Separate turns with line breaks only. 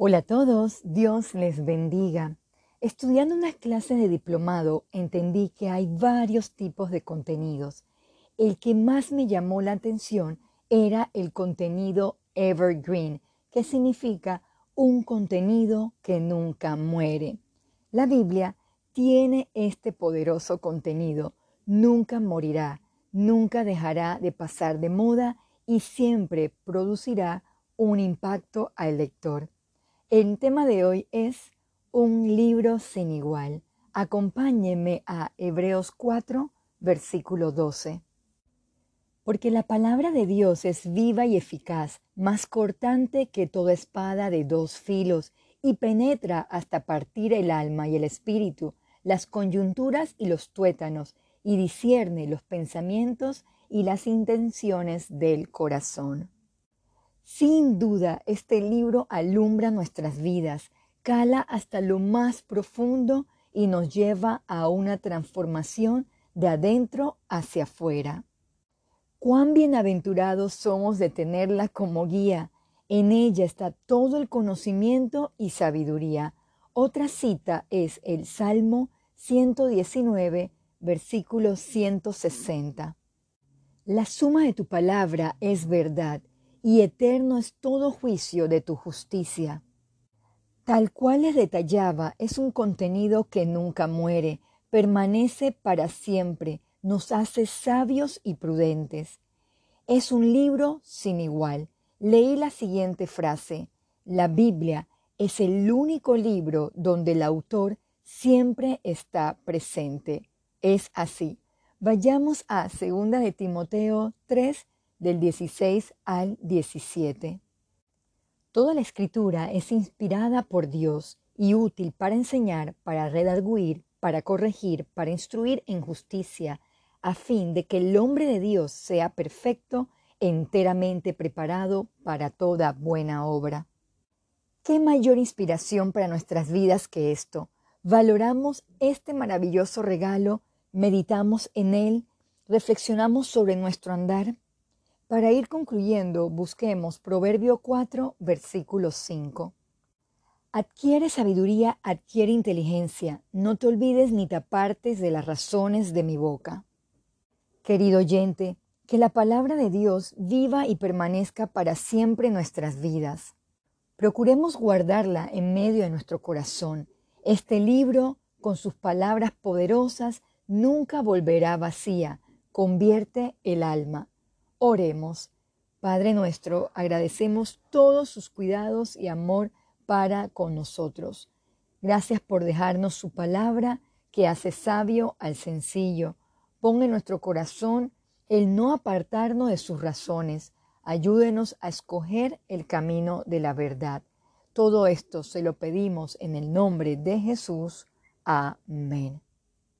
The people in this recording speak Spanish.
Hola a todos, Dios les bendiga. Estudiando unas clases de diplomado entendí que hay varios tipos de contenidos. El que más me llamó la atención era el contenido evergreen, que significa un contenido que nunca muere. La Biblia tiene este poderoso contenido, nunca morirá, nunca dejará de pasar de moda y siempre producirá un impacto al lector. El tema de hoy es un libro sin igual. Acompáñenme a Hebreos 4, versículo 12. Porque la palabra de Dios es viva y eficaz, más cortante que toda espada de dos filos, y penetra hasta partir el alma y el espíritu, las coyunturas y los tuétanos, y discierne los pensamientos y las intenciones del corazón. Sin duda, este libro alumbra nuestras vidas, cala hasta lo más profundo y nos lleva a una transformación de adentro hacia afuera. Cuán bienaventurados somos de tenerla como guía. En ella está todo el conocimiento y sabiduría. Otra cita es el Salmo 119, versículo 160. La suma de tu palabra es verdad y eterno es todo juicio de tu justicia. Tal cual les detallaba, es un contenido que nunca muere, permanece para siempre, nos hace sabios y prudentes. Es un libro sin igual. Leí la siguiente frase, la Biblia es el único libro donde el autor siempre está presente. Es así. Vayamos a 2 de Timoteo 3, del 16 al 17. Toda la escritura es inspirada por Dios y útil para enseñar, para redarguir, para corregir, para instruir en justicia, a fin de que el hombre de Dios sea perfecto, enteramente preparado para toda buena obra. ¿Qué mayor inspiración para nuestras vidas que esto? Valoramos este maravilloso regalo, meditamos en él, reflexionamos sobre nuestro andar. Para ir concluyendo, busquemos Proverbio 4, versículo 5. Adquiere sabiduría, adquiere inteligencia, no te olvides ni te apartes de las razones de mi boca. Querido oyente, que la palabra de Dios viva y permanezca para siempre en nuestras vidas. Procuremos guardarla en medio de nuestro corazón. Este libro, con sus palabras poderosas, nunca volverá vacía, convierte el alma. Oremos. Padre nuestro, agradecemos todos sus cuidados y amor para con nosotros. Gracias por dejarnos su palabra que hace sabio al sencillo. Pon en nuestro corazón el no apartarnos de sus razones. Ayúdenos a escoger el camino de la verdad. Todo esto se lo pedimos en el nombre de Jesús. Amén.